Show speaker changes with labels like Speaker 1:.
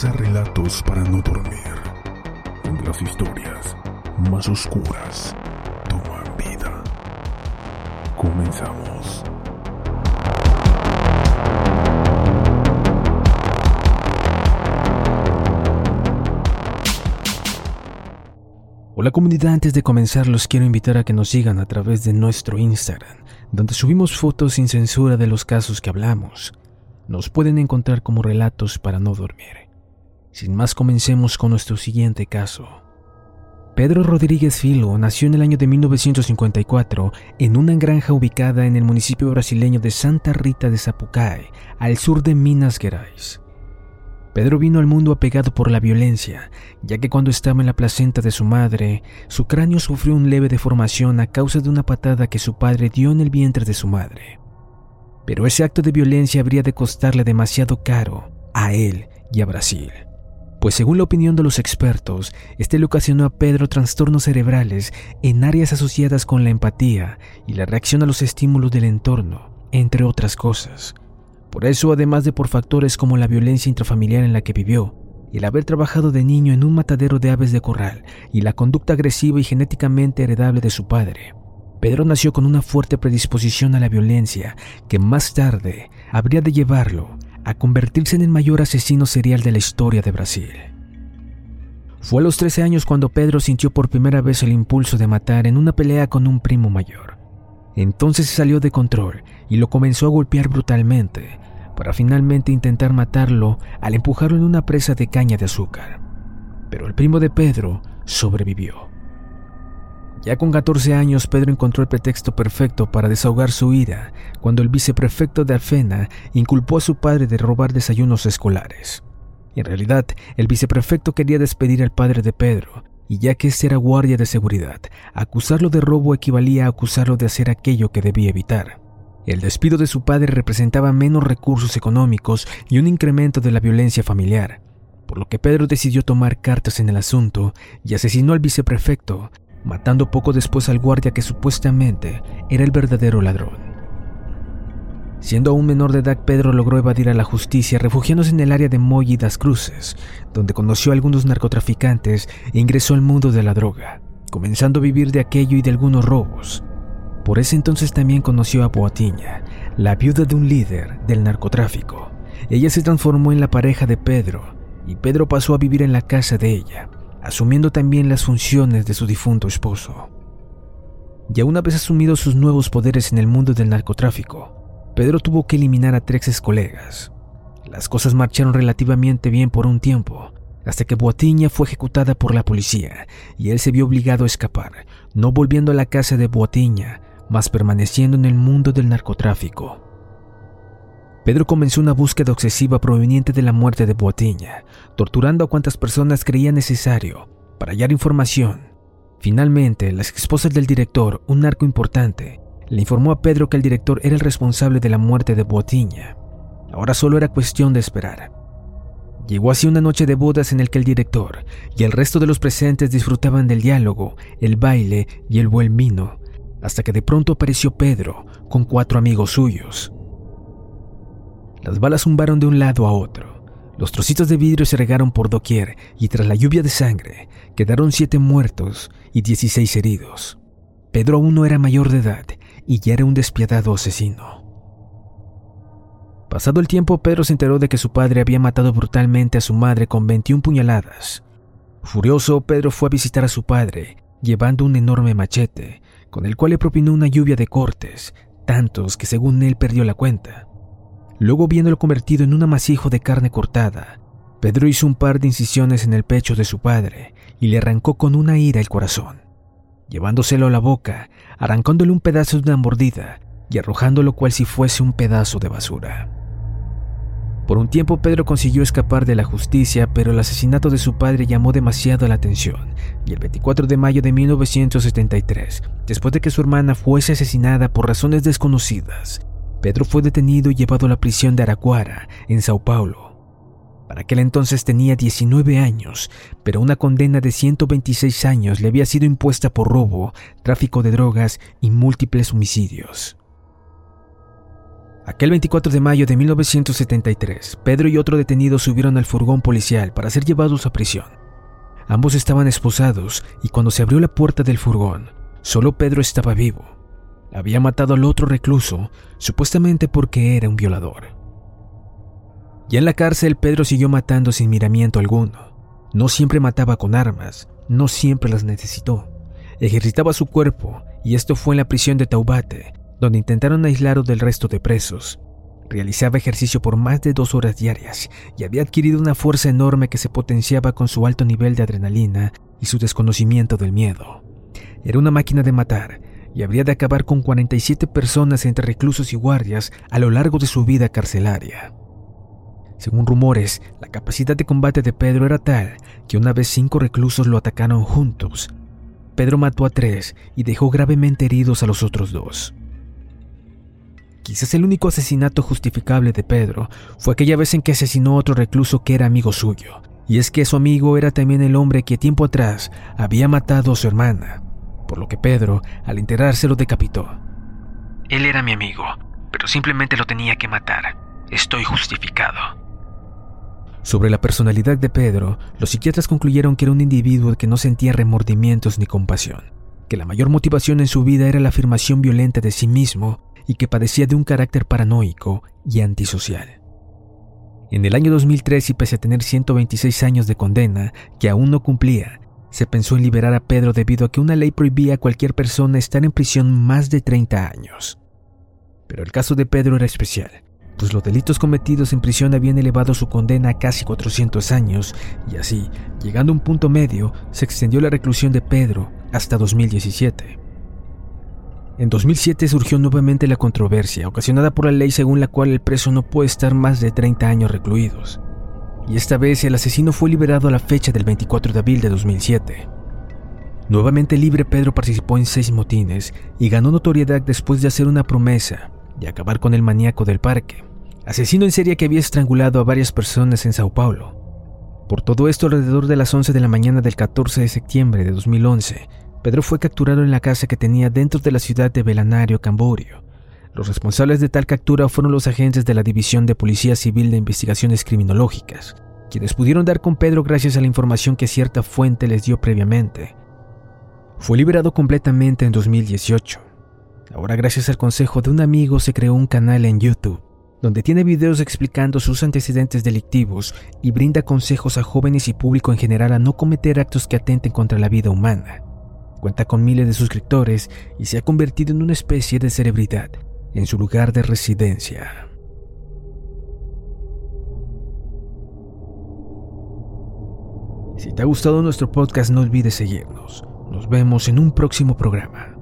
Speaker 1: Relatos para no dormir, las historias más oscuras toman vida. Comenzamos.
Speaker 2: Hola comunidad, antes de comenzar los quiero invitar a que nos sigan a través de nuestro Instagram, donde subimos fotos sin censura de los casos que hablamos. Nos pueden encontrar como relatos para no dormir. Sin más, comencemos con nuestro siguiente caso. Pedro Rodríguez Filo nació en el año de 1954 en una granja ubicada en el municipio brasileño de Santa Rita de Zapucay, al sur de Minas Gerais. Pedro vino al mundo apegado por la violencia, ya que cuando estaba en la placenta de su madre, su cráneo sufrió un leve deformación a causa de una patada que su padre dio en el vientre de su madre. Pero ese acto de violencia habría de costarle demasiado caro a él y a Brasil, pues según la opinión de los expertos, este le ocasionó a Pedro trastornos cerebrales en áreas asociadas con la empatía y la reacción a los estímulos del entorno, entre otras cosas. Por eso, además de por factores como la violencia intrafamiliar en la que vivió, el haber trabajado de niño en un matadero de aves de corral y la conducta agresiva y genéticamente heredable de su padre, Pedro nació con una fuerte predisposición a la violencia que más tarde habría de llevarlo a convertirse en el mayor asesino serial de la historia de Brasil. Fue a los 13 años cuando Pedro sintió por primera vez el impulso de matar en una pelea con un primo mayor. Entonces se salió de control y lo comenzó a golpear brutalmente, para finalmente intentar matarlo al empujarlo en una presa de caña de azúcar. Pero el primo de Pedro sobrevivió. Ya con 14 años, Pedro encontró el pretexto perfecto para desahogar su ira cuando el viceprefecto de Alfena inculpó a su padre de robar desayunos escolares. En realidad, el viceprefecto quería despedir al padre de Pedro, y ya que este era guardia de seguridad, acusarlo de robo equivalía a acusarlo de hacer aquello que debía evitar. El despido de su padre representaba menos recursos económicos y un incremento de la violencia familiar, por lo que Pedro decidió tomar cartas en el asunto y asesinó al viceprefecto, matando poco después al guardia que supuestamente era el verdadero ladrón. Siendo aún menor de edad, Pedro logró evadir a la justicia refugiándose en el área de Moy y das Cruces, donde conoció a algunos narcotraficantes e ingresó al mundo de la droga, comenzando a vivir de aquello y de algunos robos. Por ese entonces también conoció a Boatiña, la viuda de un líder del narcotráfico. Ella se transformó en la pareja de Pedro, y Pedro pasó a vivir en la casa de ella, asumiendo también las funciones de su difunto esposo. Ya una vez asumidos sus nuevos poderes en el mundo del narcotráfico, Pedro tuvo que eliminar a tres colegas. Las cosas marcharon relativamente bien por un tiempo, hasta que Boatiña fue ejecutada por la policía y él se vio obligado a escapar, no volviendo a la casa de Boatiña, mas permaneciendo en el mundo del narcotráfico. Pedro comenzó una búsqueda obsesiva proveniente de la muerte de Boatiña, torturando a cuantas personas creía necesario para hallar información. Finalmente, las esposas del director, un narco importante, le informó a Pedro que el director era el responsable de la muerte de Boatiña. Ahora solo era cuestión de esperar. Llegó así una noche de bodas en el que el director y el resto de los presentes disfrutaban del diálogo, el baile y el buen vino, hasta que de pronto apareció Pedro con cuatro amigos suyos. Las balas zumbaron de un lado a otro. Los trocitos de vidrio se regaron por doquier y tras la lluvia de sangre quedaron siete muertos y dieciséis heridos. Pedro aún no era mayor de edad y ya era un despiadado asesino. Pasado el tiempo, Pedro se enteró de que su padre había matado brutalmente a su madre con 21 puñaladas. Furioso, Pedro fue a visitar a su padre, llevando un enorme machete, con el cual le propinó una lluvia de cortes, tantos que según él perdió la cuenta. Luego, viéndolo convertido en un amasijo de carne cortada, Pedro hizo un par de incisiones en el pecho de su padre y le arrancó con una ira el corazón llevándoselo a la boca, arrancándole un pedazo de una mordida y arrojándolo cual si fuese un pedazo de basura. Por un tiempo Pedro consiguió escapar de la justicia, pero el asesinato de su padre llamó demasiado la atención, y el 24 de mayo de 1973, después de que su hermana fuese asesinada por razones desconocidas, Pedro fue detenido y llevado a la prisión de Araquara, en Sao Paulo, para aquel entonces tenía 19 años, pero una condena de 126 años le había sido impuesta por robo, tráfico de drogas y múltiples homicidios. Aquel 24 de mayo de 1973, Pedro y otro detenido subieron al furgón policial para ser llevados a prisión. Ambos estaban esposados y cuando se abrió la puerta del furgón, solo Pedro estaba vivo. Había matado al otro recluso, supuestamente porque era un violador. Ya en la cárcel, Pedro siguió matando sin miramiento alguno. No siempre mataba con armas, no siempre las necesitó. Ejercitaba su cuerpo, y esto fue en la prisión de Taubate, donde intentaron aislarlo del resto de presos. Realizaba ejercicio por más de dos horas diarias y había adquirido una fuerza enorme que se potenciaba con su alto nivel de adrenalina y su desconocimiento del miedo. Era una máquina de matar y habría de acabar con 47 personas entre reclusos y guardias a lo largo de su vida carcelaria. Según rumores, la capacidad de combate de Pedro era tal que una vez cinco reclusos lo atacaron juntos. Pedro mató a tres y dejó gravemente heridos a los otros dos. Quizás el único asesinato justificable de Pedro fue aquella vez en que asesinó a otro recluso que era amigo suyo, y es que su amigo era también el hombre que tiempo atrás había matado a su hermana, por lo que Pedro, al enterarse, lo decapitó. Él era mi amigo, pero simplemente lo tenía que matar. Estoy justificado. Sobre la personalidad de Pedro, los psiquiatras concluyeron que era un individuo que no sentía remordimientos ni compasión, que la mayor motivación en su vida era la afirmación violenta de sí mismo y que padecía de un carácter paranoico y antisocial. En el año 2003, y pese a tener 126 años de condena, que aún no cumplía, se pensó en liberar a Pedro debido a que una ley prohibía a cualquier persona estar en prisión más de 30 años. Pero el caso de Pedro era especial, pues los delitos cometidos en prisión habían elevado su condena a casi 400 años, y así, llegando a un punto medio, se extendió la reclusión de Pedro hasta 2017. En 2007 surgió nuevamente la controversia, ocasionada por la ley según la cual el preso no puede estar más de 30 años recluidos. Y esta vez el asesino fue liberado a la fecha del 24 de abril de 2007. Nuevamente libre, Pedro participó en seis motines y ganó notoriedad después de hacer una promesa de acabar con el maníaco del parque, asesino en serie que había estrangulado a varias personas en Sao Paulo. Por todo esto, alrededor de las 11 de la mañana del 14 de septiembre de 2011, Pedro fue capturado en la casa que tenía dentro de la ciudad de Belanario, Camborio. Los responsables de tal captura fueron los agentes de la División de Policía Civil de Investigaciones Criminológicas, quienes pudieron dar con Pedro gracias a la información que cierta fuente les dio previamente. Fue liberado completamente en 2018. Ahora gracias al consejo de un amigo se creó un canal en YouTube donde tiene videos explicando sus antecedentes delictivos y brinda consejos a jóvenes y público en general a no cometer actos que atenten contra la vida humana. Cuenta con miles de suscriptores y se ha convertido en una especie de celebridad en su lugar de residencia. Si te ha gustado nuestro podcast no olvides seguirnos. Nos vemos en un próximo programa.